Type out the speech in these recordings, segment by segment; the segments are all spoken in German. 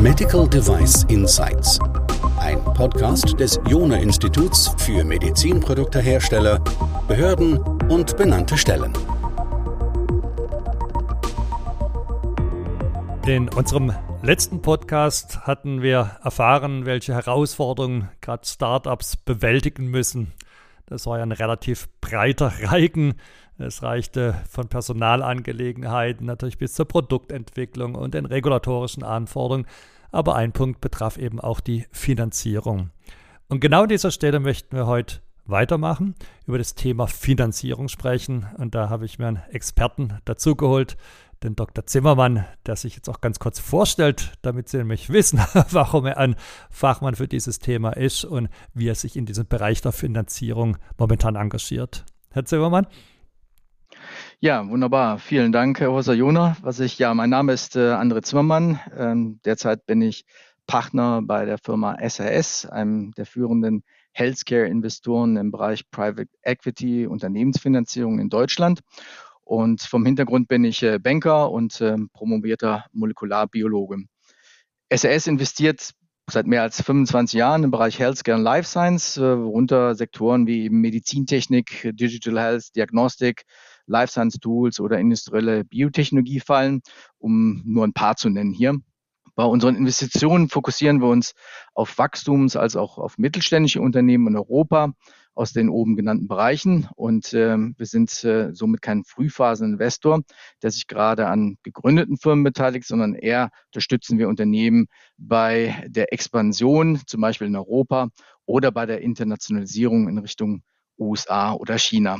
Medical Device Insights. Ein Podcast des Jona Instituts für Medizinproduktehersteller, Behörden und benannte Stellen. In unserem letzten Podcast hatten wir erfahren, welche Herausforderungen gerade Startups bewältigen müssen. Das war ja ein relativ breiter Reigen. Es reichte von Personalangelegenheiten natürlich bis zur Produktentwicklung und den regulatorischen Anforderungen. Aber ein Punkt betraf eben auch die Finanzierung. Und genau an dieser Stelle möchten wir heute weitermachen, über das Thema Finanzierung sprechen. Und da habe ich mir einen Experten dazugeholt, den Dr. Zimmermann, der sich jetzt auch ganz kurz vorstellt, damit Sie nämlich wissen, warum er ein Fachmann für dieses Thema ist und wie er sich in diesem Bereich der Finanzierung momentan engagiert. Herr Zimmermann? Ja, wunderbar. Vielen Dank, Herr Professor Jona. Was ich, ja, mein Name ist äh, André Zimmermann. Ähm, derzeit bin ich Partner bei der Firma SAS, einem der führenden Healthcare-Investoren im Bereich Private Equity, Unternehmensfinanzierung in Deutschland. Und vom Hintergrund bin ich äh, Banker und äh, promovierter Molekularbiologe. SAS investiert seit mehr als 25 Jahren im Bereich Healthcare und Life Science, äh, worunter Sektoren wie Medizintechnik, Digital Health, Diagnostik, Life Science Tools oder industrielle Biotechnologie fallen, um nur ein paar zu nennen hier. Bei unseren Investitionen fokussieren wir uns auf Wachstums- als auch auf mittelständische Unternehmen in Europa aus den oben genannten Bereichen. Und äh, wir sind äh, somit kein Frühphaseninvestor, der sich gerade an gegründeten Firmen beteiligt, sondern eher unterstützen wir Unternehmen bei der Expansion, zum Beispiel in Europa oder bei der Internationalisierung in Richtung USA oder China.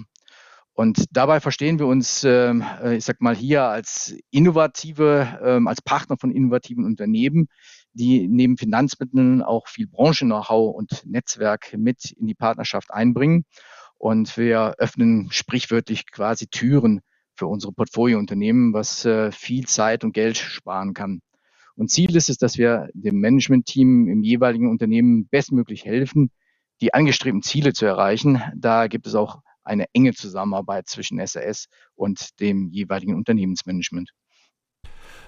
Und dabei verstehen wir uns, ähm, äh, ich sag mal hier als innovative, ähm, als Partner von innovativen Unternehmen, die neben Finanzmitteln auch viel Branchen-Know-how und Netzwerk mit in die Partnerschaft einbringen. Und wir öffnen sprichwörtlich quasi Türen für unsere Portfoliounternehmen, was äh, viel Zeit und Geld sparen kann. Und Ziel ist es, dass wir dem Management-Team im jeweiligen Unternehmen bestmöglich helfen, die angestrebten Ziele zu erreichen. Da gibt es auch eine enge Zusammenarbeit zwischen SAS und dem jeweiligen Unternehmensmanagement.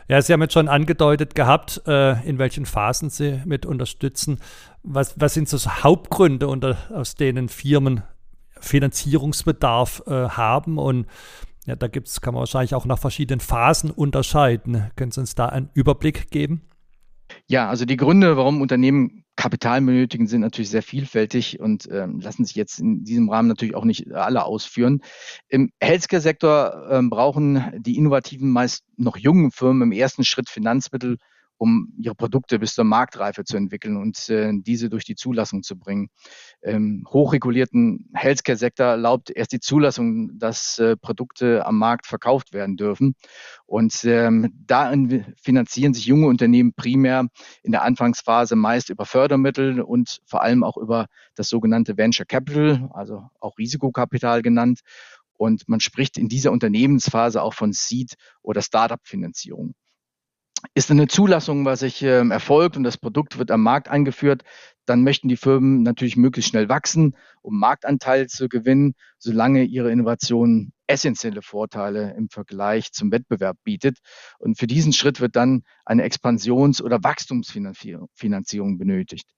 Ja, Sie haben jetzt schon angedeutet gehabt, äh, in welchen Phasen Sie mit unterstützen. Was, was sind so Hauptgründe, unter, aus denen Firmen Finanzierungsbedarf äh, haben? Und ja, da gibt's, kann man wahrscheinlich auch nach verschiedenen Phasen unterscheiden. Können Sie uns da einen Überblick geben? Ja, also die Gründe, warum Unternehmen Kapital benötigen, sind natürlich sehr vielfältig und ähm, lassen sich jetzt in diesem Rahmen natürlich auch nicht alle ausführen. Im Healthcare-Sektor ähm, brauchen die innovativen, meist noch jungen Firmen im ersten Schritt Finanzmittel, um ihre Produkte bis zur Marktreife zu entwickeln und äh, diese durch die Zulassung zu bringen. Im hochregulierten Healthcare-Sektor erlaubt erst die Zulassung, dass äh, Produkte am Markt verkauft werden dürfen. Und ähm, da finanzieren sich junge Unternehmen primär in der Anfangsphase meist über Fördermittel und vor allem auch über das sogenannte Venture Capital, also auch Risikokapital genannt. Und man spricht in dieser Unternehmensphase auch von Seed- oder Startup-Finanzierung. Ist eine Zulassung, was sich ähm, erfolgt und das Produkt wird am Markt eingeführt, dann möchten die Firmen natürlich möglichst schnell wachsen, um Marktanteil zu gewinnen, solange ihre Innovation essentielle Vorteile im Vergleich zum Wettbewerb bietet. Und für diesen Schritt wird dann eine Expansions- oder Wachstumsfinanzierung benötigt.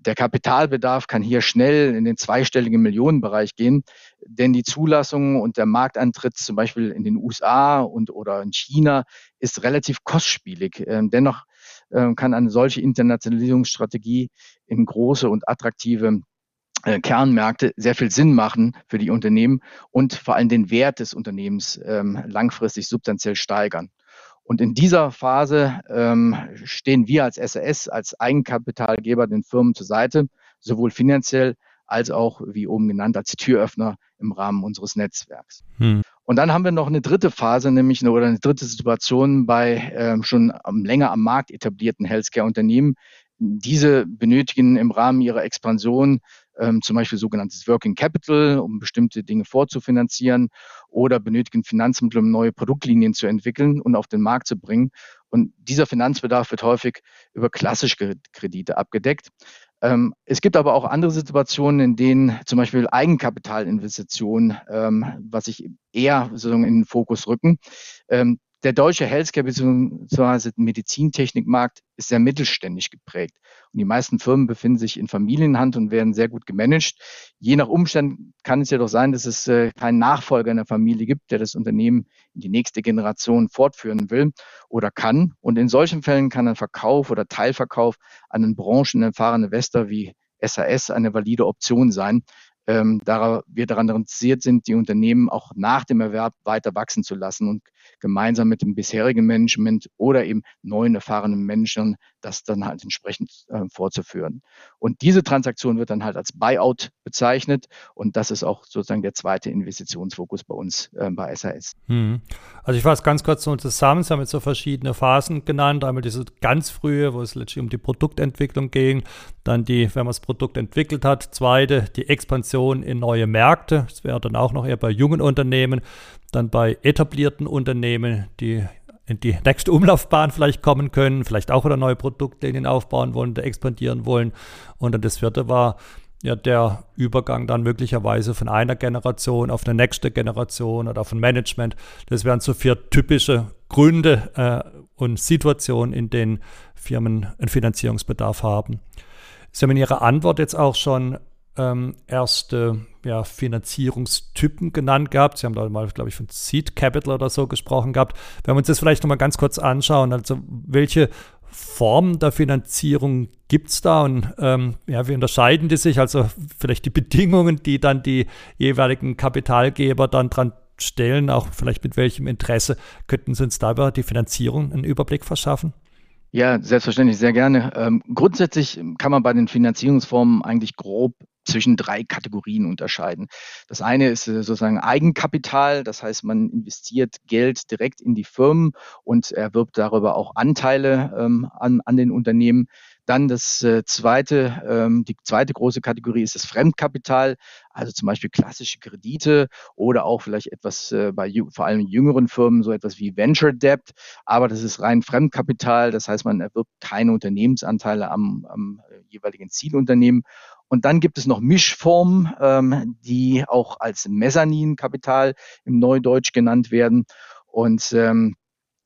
Der Kapitalbedarf kann hier schnell in den zweistelligen Millionenbereich gehen, denn die Zulassung und der Markteintritt zum Beispiel in den USA und oder in China ist relativ kostspielig. Ähm, dennoch ähm, kann eine solche Internationalisierungsstrategie in große und attraktive äh, Kernmärkte sehr viel Sinn machen für die Unternehmen und vor allem den Wert des Unternehmens ähm, langfristig substanziell steigern. Und in dieser Phase ähm, stehen wir als SAS, als Eigenkapitalgeber den Firmen zur Seite, sowohl finanziell als auch, wie oben genannt, als Türöffner im Rahmen unseres Netzwerks. Hm. Und dann haben wir noch eine dritte Phase, nämlich eine, oder eine dritte Situation bei ähm, schon länger am Markt etablierten Healthcare-Unternehmen. Diese benötigen im Rahmen ihrer Expansion ähm, zum Beispiel sogenanntes Working Capital, um bestimmte Dinge vorzufinanzieren oder benötigen Finanzmittel, um neue Produktlinien zu entwickeln und auf den Markt zu bringen. Und dieser Finanzbedarf wird häufig über klassische Kredite abgedeckt. Ähm, es gibt aber auch andere Situationen, in denen zum Beispiel Eigenkapitalinvestitionen, ähm, was sich eher sozusagen in den Fokus rücken. Ähm, der deutsche Healthcare bzw. Medizintechnikmarkt ist sehr mittelständig geprägt. Und die meisten Firmen befinden sich in Familienhand und werden sehr gut gemanagt. Je nach Umstand kann es ja doch sein, dass es äh, keinen Nachfolger in der Familie gibt, der das Unternehmen in die nächste Generation fortführen will oder kann. Und in solchen Fällen kann ein Verkauf oder Teilverkauf an einen branchenerfahrenen Investor wie SAS eine valide Option sein, ähm, da wir daran interessiert sind, die Unternehmen auch nach dem Erwerb weiter wachsen zu lassen und gemeinsam mit dem bisherigen Management oder eben neuen erfahrenen Menschen das dann halt entsprechend äh, fortzuführen. Und diese Transaktion wird dann halt als Buyout bezeichnet und das ist auch sozusagen der zweite Investitionsfokus bei uns äh, bei SAS. Hm. Also ich fasse ganz kurz so zusammen, Sie haben jetzt so verschiedene Phasen genannt, einmal diese ganz frühe, wo es letztlich um die Produktentwicklung ging, dann die, wenn man das Produkt entwickelt hat, zweite, die Expansion in neue Märkte, das wäre dann auch noch eher bei jungen Unternehmen, dann bei etablierten Unternehmen, die in die nächste Umlaufbahn vielleicht kommen können, vielleicht auch wieder neue Produktlinien aufbauen wollen expandieren wollen. Und dann das vierte war ja der Übergang dann möglicherweise von einer Generation auf eine nächste Generation oder auf ein Management. Das wären so vier typische Gründe äh, und Situationen, in denen Firmen einen Finanzierungsbedarf haben. Sie haben in Ihrer Antwort jetzt auch schon ähm, erste ja, Finanzierungstypen genannt gehabt. Sie haben da mal, glaube ich, von Seed Capital oder so gesprochen gehabt. Wenn wir uns das vielleicht nochmal ganz kurz anschauen, also welche Formen der Finanzierung gibt es da und ähm, ja, wie unterscheiden die sich? Also vielleicht die Bedingungen, die dann die jeweiligen Kapitalgeber dann dran stellen, auch vielleicht mit welchem Interesse, könnten Sie uns da über die Finanzierung einen Überblick verschaffen? Ja, selbstverständlich, sehr gerne. Ähm, grundsätzlich kann man bei den Finanzierungsformen eigentlich grob zwischen drei Kategorien unterscheiden. Das eine ist äh, sozusagen Eigenkapital, das heißt, man investiert Geld direkt in die Firmen und erwirbt darüber auch Anteile ähm, an, an den Unternehmen. Dann das äh, zweite, ähm, die zweite große Kategorie ist das Fremdkapital, also zum Beispiel klassische Kredite oder auch vielleicht etwas äh, bei vor allem jüngeren Firmen, so etwas wie Venture Debt. Aber das ist rein Fremdkapital, das heißt, man erwirbt keine Unternehmensanteile am, am jeweiligen Zielunternehmen. Und dann gibt es noch Mischformen, ähm, die auch als Mezzaninkapital im Neudeutsch genannt werden. Und ähm,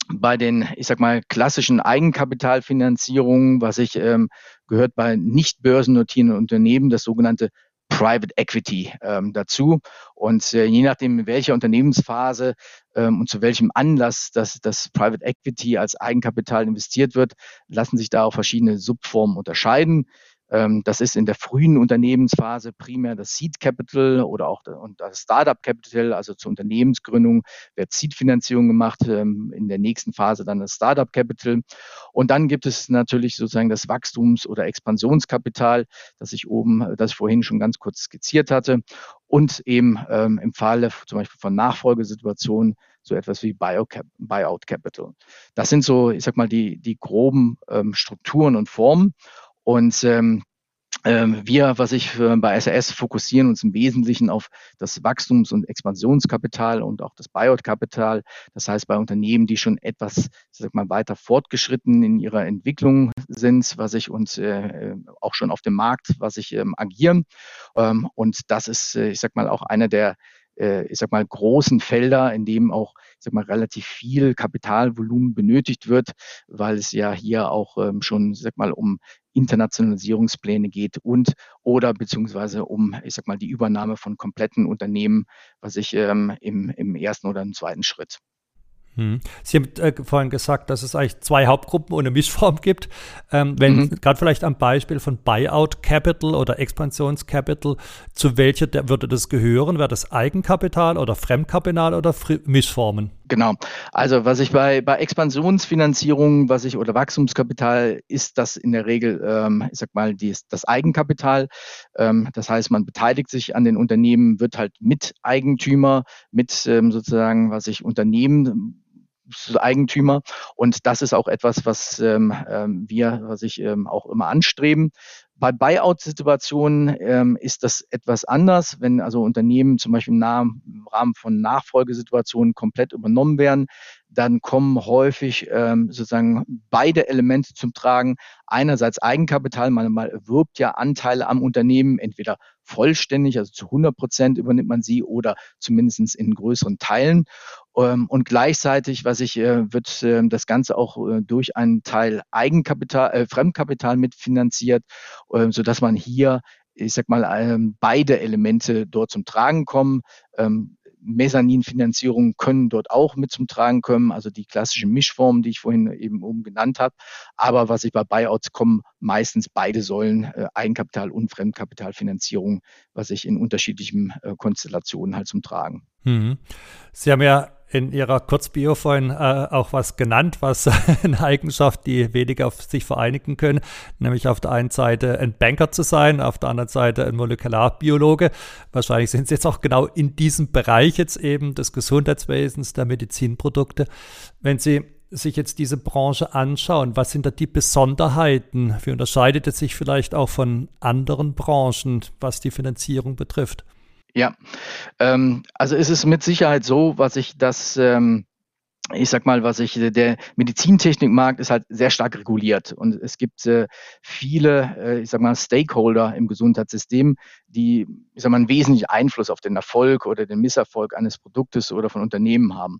bei den, ich sag mal, klassischen Eigenkapitalfinanzierungen, was ich ähm, gehört bei nicht börsennotierenden Unternehmen, das sogenannte Private Equity ähm, dazu. Und äh, je nachdem, in welcher Unternehmensphase ähm, und zu welchem Anlass das, das Private Equity als Eigenkapital investiert wird, lassen sich da auch verschiedene Subformen unterscheiden. Ähm, das ist in der frühen Unternehmensphase primär das Seed Capital oder auch das Startup Capital, also zur Unternehmensgründung wird Seed-Finanzierung gemacht, ähm, in der nächsten Phase dann das Startup Capital. Und dann gibt es natürlich sozusagen das Wachstums- oder Expansionskapital, das ich oben, das ich vorhin schon ganz kurz skizziert hatte. Und eben ähm, im Falle zum Beispiel von Nachfolgesituationen so etwas wie Buyout Capital. Das sind so, ich sag mal, die, die groben Strukturen und Formen. Und ähm, ähm, wir, was ich bei SAS fokussieren uns im Wesentlichen auf das Wachstums- und Expansionskapital und auch das Buyout-Kapital. Das heißt, bei Unternehmen, die schon etwas, sag mal, weiter fortgeschritten in ihrer Entwicklung sind, was ich uns äh, auch schon auf dem Markt, was ich ähm, agieren. Ähm, und das ist, äh, ich sag mal, auch einer der äh, ich sag mal, großen Felder, in dem auch, ich sag mal, relativ viel Kapitalvolumen benötigt wird, weil es ja hier auch ähm, schon, ich sag mal, um Internationalisierungspläne geht und oder beziehungsweise um, ich sag mal, die Übernahme von kompletten Unternehmen, was ich ähm, im, im ersten oder im zweiten Schritt. Hm. Sie haben äh, vorhin gesagt, dass es eigentlich zwei Hauptgruppen eine Mischform gibt. Ähm, wenn mhm. gerade vielleicht am Beispiel von Buyout Capital oder Expansionscapital, zu welcher der, würde das gehören? Wäre das Eigenkapital oder Fremdkapital oder Fri Mischformen? Genau. Also was ich bei, bei Expansionsfinanzierung, was ich oder Wachstumskapital ist das in der Regel, ähm, ich sag mal, die, das Eigenkapital. Ähm, das heißt, man beteiligt sich an den Unternehmen, wird halt Miteigentümer, mit ähm, sozusagen, was ich Unternehmen Eigentümer. Und das ist auch etwas, was ähm, ähm, wir, was ich ähm, auch immer anstreben. Bei Buyout-Situationen ähm, ist das etwas anders, wenn also Unternehmen zum Beispiel im, Rahmen von Nachfolgesituationen komplett übernommen werden, dann kommen häufig ähm, sozusagen beide Elemente zum Tragen. Einerseits Eigenkapital, man mal erwirbt ja Anteile am Unternehmen, entweder vollständig, also zu 100 Prozent übernimmt man sie oder zumindest in größeren Teilen. Ähm, und gleichzeitig, was ich, äh, wird äh, das Ganze auch äh, durch einen Teil Eigenkapital, äh, Fremdkapital mitfinanziert, äh, so dass man hier ich sag mal, ähm, beide Elemente dort zum Tragen kommen. Ähm, Mezzaninfinanzierungen können dort auch mit zum Tragen kommen, also die klassischen Mischformen, die ich vorhin eben oben genannt habe. Aber was ich bei Buyouts kommen, meistens beide Säulen, äh, Eigenkapital und Fremdkapitalfinanzierung, was ich in unterschiedlichen äh, Konstellationen halt zum Tragen. Mhm. Sie haben ja in Ihrer Kurzbio vorhin äh, auch was genannt, was eine Eigenschaft, die weniger auf sich vereinigen können, nämlich auf der einen Seite ein Banker zu sein, auf der anderen Seite ein Molekularbiologe. Wahrscheinlich sind Sie jetzt auch genau in diesem Bereich jetzt eben des Gesundheitswesens, der Medizinprodukte. Wenn Sie sich jetzt diese Branche anschauen, was sind da die Besonderheiten? Wie unterscheidet es sich vielleicht auch von anderen Branchen, was die Finanzierung betrifft? Ja, ähm, also ist es mit Sicherheit so, was ich das, ähm, ich sag mal, was ich, der Medizintechnikmarkt ist halt sehr stark reguliert und es gibt äh, viele, äh, ich sag mal, Stakeholder im Gesundheitssystem, die, ich sag mal, einen wesentlichen Einfluss auf den Erfolg oder den Misserfolg eines Produktes oder von Unternehmen haben.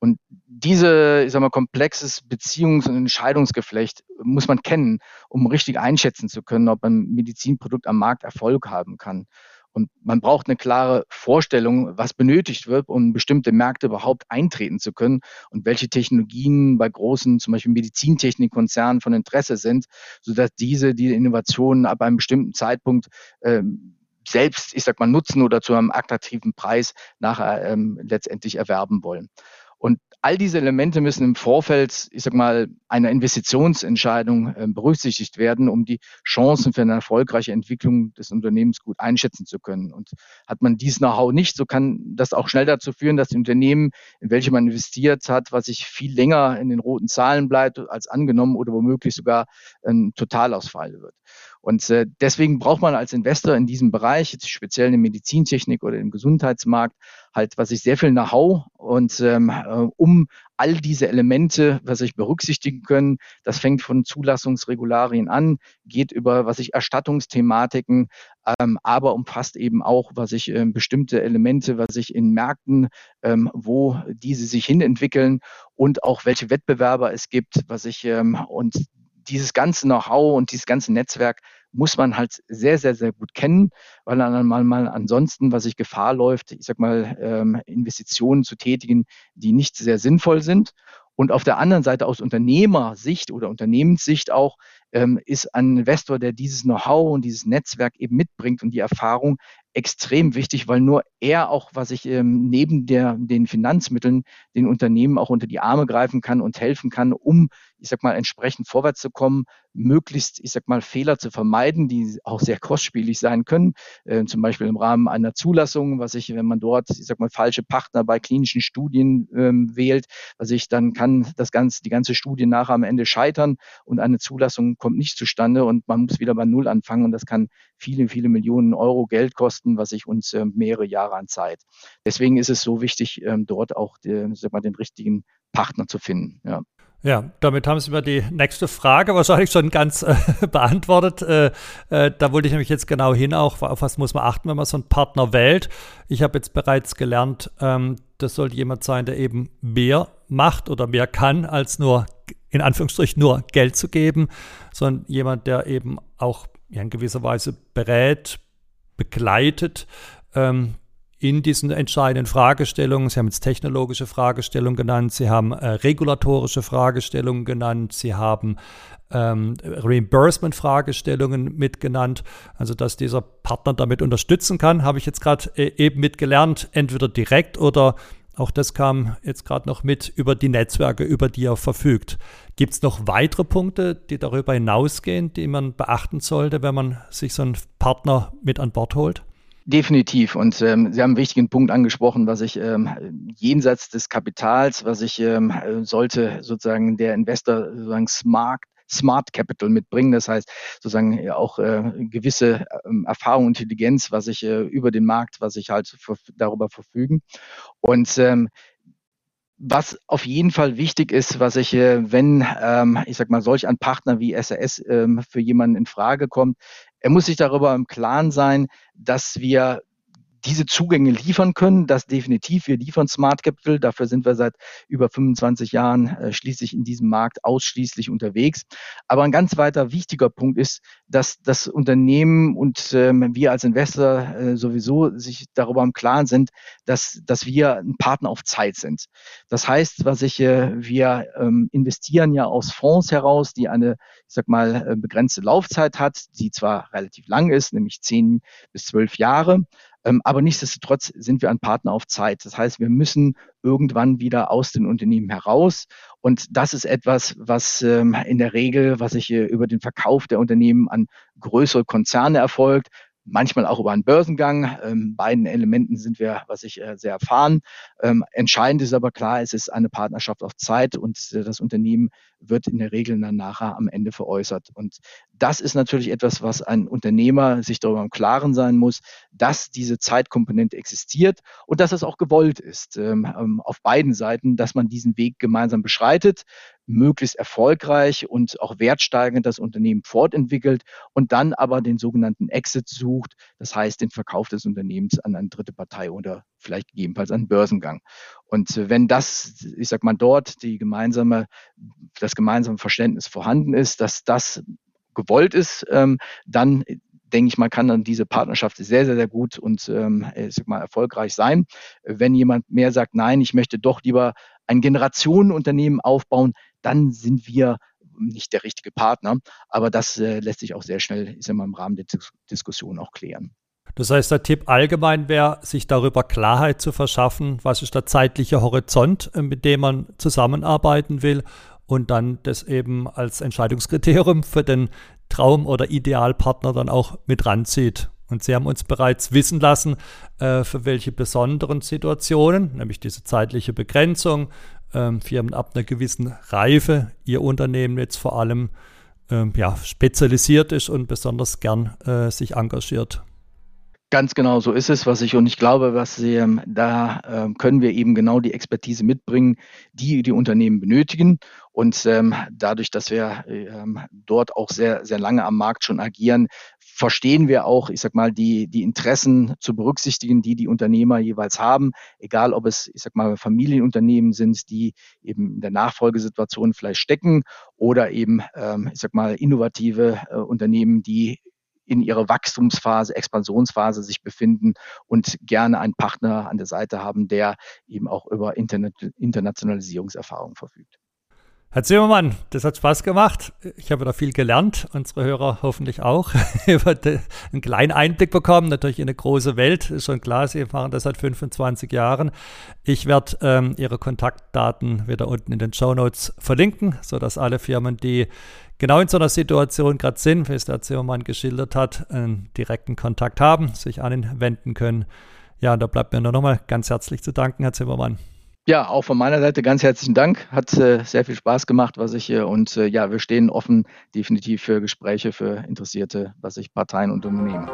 Und diese, ich sag mal, komplexes Beziehungs- und Entscheidungsgeflecht muss man kennen, um richtig einschätzen zu können, ob ein Medizinprodukt am Markt Erfolg haben kann. Und man braucht eine klare Vorstellung, was benötigt wird, um bestimmte Märkte überhaupt eintreten zu können und welche Technologien bei großen, zum Beispiel Medizintechnikkonzernen von Interesse sind, sodass diese die Innovationen ab einem bestimmten Zeitpunkt ähm, selbst, ich sag mal, nutzen oder zu einem attraktiven Preis nachher ähm, letztendlich erwerben wollen. Und all diese Elemente müssen im Vorfeld, ich sag mal, einer Investitionsentscheidung äh, berücksichtigt werden, um die Chancen für eine erfolgreiche Entwicklung des Unternehmens gut einschätzen zu können. Und hat man dieses Know-how nicht, so kann das auch schnell dazu führen, dass die Unternehmen, in welche man investiert hat, was sich viel länger in den roten Zahlen bleibt als angenommen oder womöglich sogar ein Totalausfall wird. Und äh, deswegen braucht man als Investor in diesem Bereich, jetzt speziell in der Medizintechnik oder im Gesundheitsmarkt, halt, was ich sehr viel Know-how und ähm, äh, um all diese Elemente, was ich berücksichtigen können, das fängt von Zulassungsregularien an, geht über, was ich Erstattungsthematiken, ähm, aber umfasst eben auch, was ich äh, bestimmte Elemente, was ich in Märkten, ähm, wo diese sich hinentwickeln und auch welche Wettbewerber es gibt, was ich ähm, und dieses ganze Know-how und dieses ganze Netzwerk muss man halt sehr, sehr, sehr gut kennen, weil dann mal, mal ansonsten, was sich Gefahr läuft, ich sag mal, ähm, Investitionen zu tätigen, die nicht sehr sinnvoll sind. Und auf der anderen Seite aus Unternehmersicht oder Unternehmenssicht auch ähm, ist ein Investor, der dieses Know-how und dieses Netzwerk eben mitbringt und die Erfahrung extrem wichtig, weil nur er auch, was ich ähm, neben der, den Finanzmitteln den Unternehmen auch unter die Arme greifen kann und helfen kann, um, ich sag mal, entsprechend vorwärts zu kommen, möglichst, ich sag mal, Fehler zu vermeiden, die auch sehr kostspielig sein können, äh, zum Beispiel im Rahmen einer Zulassung, was ich, wenn man dort, ich sag mal, falsche Partner bei klinischen Studien ähm, wählt, was ich, dann kann das ganze, die ganze Studie nachher am Ende scheitern und eine Zulassung kommt nicht zustande und man muss wieder bei Null anfangen und das kann viele, viele Millionen Euro Geld kosten, was sich uns äh, mehrere Jahre an Zeit. Deswegen ist es so wichtig, ähm, dort auch die, sag mal, den richtigen Partner zu finden. Ja. Ja, damit haben Sie mir die nächste Frage wahrscheinlich schon ganz äh, beantwortet. Äh, äh, da wollte ich nämlich jetzt genau hin, auch auf was muss man achten, wenn man so einen Partner wählt. Ich habe jetzt bereits gelernt, ähm, das sollte jemand sein, der eben mehr macht oder mehr kann, als nur in Anführungsstrichen nur Geld zu geben, sondern jemand, der eben auch ja, in gewisser Weise berät, begleitet ähm, in diesen entscheidenden Fragestellungen. Sie haben jetzt technologische Fragestellungen genannt, Sie haben äh, regulatorische Fragestellungen genannt, Sie haben ähm, Reimbursement-Fragestellungen mitgenannt. Also, dass dieser Partner damit unterstützen kann, habe ich jetzt gerade äh, eben mitgelernt, entweder direkt oder auch das kam jetzt gerade noch mit über die Netzwerke, über die er verfügt. Gibt es noch weitere Punkte, die darüber hinausgehen, die man beachten sollte, wenn man sich so einen Partner mit an Bord holt? Definitiv. Und ähm, Sie haben einen wichtigen Punkt angesprochen, was ich ähm, jenseits des Kapitals, was ich ähm, sollte sozusagen der Investor sozusagen smart Smart Capital mitbringen. Das heißt sozusagen auch äh, gewisse äh, Erfahrung Intelligenz, was ich äh, über den Markt, was ich halt darüber verfügen. Und ähm, was auf jeden Fall wichtig ist, was ich, äh, wenn, ähm, ich sag mal, solch ein Partner wie SAS ähm, für jemanden in Frage kommt, er muss sich darüber im Klaren sein, dass wir diese Zugänge liefern können. Das definitiv. Wir liefern Smart Capital. Dafür sind wir seit über 25 Jahren äh, schließlich in diesem Markt ausschließlich unterwegs. Aber ein ganz weiter wichtiger Punkt ist, dass das Unternehmen und ähm, wir als Investor äh, sowieso sich darüber im Klaren sind, dass, dass wir ein Partner auf Zeit sind. Das heißt, was ich, äh, wir ähm, investieren ja aus Fonds heraus, die eine, ich sag mal, äh, begrenzte Laufzeit hat, die zwar relativ lang ist, nämlich zehn bis zwölf Jahre, aber nichtsdestotrotz sind wir ein Partner auf Zeit. Das heißt, wir müssen irgendwann wieder aus den Unternehmen heraus. Und das ist etwas, was ähm, in der Regel, was sich über den Verkauf der Unternehmen an größere Konzerne erfolgt, manchmal auch über einen Börsengang. Ähm, beiden Elementen sind wir, was ich äh, sehr erfahren. Ähm, entscheidend ist aber klar, es ist eine Partnerschaft auf Zeit und äh, das Unternehmen wird in der Regel dann nachher am Ende veräußert. Und das ist natürlich etwas, was ein Unternehmer sich darüber im Klaren sein muss, dass diese Zeitkomponente existiert und dass es auch gewollt ist ähm, ähm auf beiden Seiten, dass man diesen Weg gemeinsam beschreitet möglichst erfolgreich und auch wertsteigend das Unternehmen fortentwickelt und dann aber den sogenannten Exit sucht, das heißt den Verkauf des Unternehmens an eine dritte Partei oder vielleicht gegebenenfalls einen Börsengang. Und äh, wenn das, ich sag mal, dort die gemeinsame, das gemeinsame Verständnis vorhanden ist, dass das gewollt ist, ähm, dann denke ich, man kann dann diese Partnerschaft sehr, sehr, sehr gut und ähm, mal, erfolgreich sein. Wenn jemand mehr sagt, nein, ich möchte doch lieber ein Generationenunternehmen aufbauen, dann sind wir nicht der richtige Partner. Aber das äh, lässt sich auch sehr schnell ist immer im Rahmen der Dis Diskussion auch klären. Das heißt, der Tipp allgemein wäre, sich darüber Klarheit zu verschaffen, was ist der zeitliche Horizont, äh, mit dem man zusammenarbeiten will und dann das eben als Entscheidungskriterium für den Traum- oder Idealpartner dann auch mit ranzieht. Und Sie haben uns bereits wissen lassen, äh, für welche besonderen Situationen, nämlich diese zeitliche Begrenzung, ähm, Firmen ab einer gewissen Reife, Ihr Unternehmen jetzt vor allem ähm, ja, spezialisiert ist und besonders gern äh, sich engagiert. Ganz genau so ist es, was ich und ich glaube, was Sie, ähm, da äh, können wir eben genau die Expertise mitbringen, die die Unternehmen benötigen. Und ähm, dadurch, dass wir ähm, dort auch sehr, sehr lange am Markt schon agieren, verstehen wir auch, ich sag mal, die, die Interessen zu berücksichtigen, die die Unternehmer jeweils haben, egal ob es, ich sag mal, Familienunternehmen sind, die eben in der Nachfolgesituation vielleicht stecken oder eben, ähm, ich sag mal, innovative äh, Unternehmen, die in ihrer Wachstumsphase, Expansionsphase sich befinden und gerne einen Partner an der Seite haben, der eben auch über Internet, Internationalisierungserfahrung verfügt. Herr Zimmermann, das hat Spaß gemacht. Ich habe da viel gelernt, unsere Hörer hoffentlich auch. über einen kleinen Einblick bekommen, natürlich in eine große Welt. Ist schon klar, Sie machen das seit 25 Jahren. Ich werde ähm, Ihre Kontaktdaten wieder unten in den Show Notes verlinken, sodass alle Firmen, die genau in so einer Situation gerade sind, wie es der Zimmermann geschildert hat, einen direkten Kontakt haben, sich an ihn wenden können. Ja, und da bleibt mir nur nochmal ganz herzlich zu danken, Herr Zimmermann. Ja, auch von meiner Seite ganz herzlichen Dank. Hat äh, sehr viel Spaß gemacht, was ich hier. Und äh, ja, wir stehen offen definitiv für Gespräche für Interessierte, was ich Parteien und Unternehmen.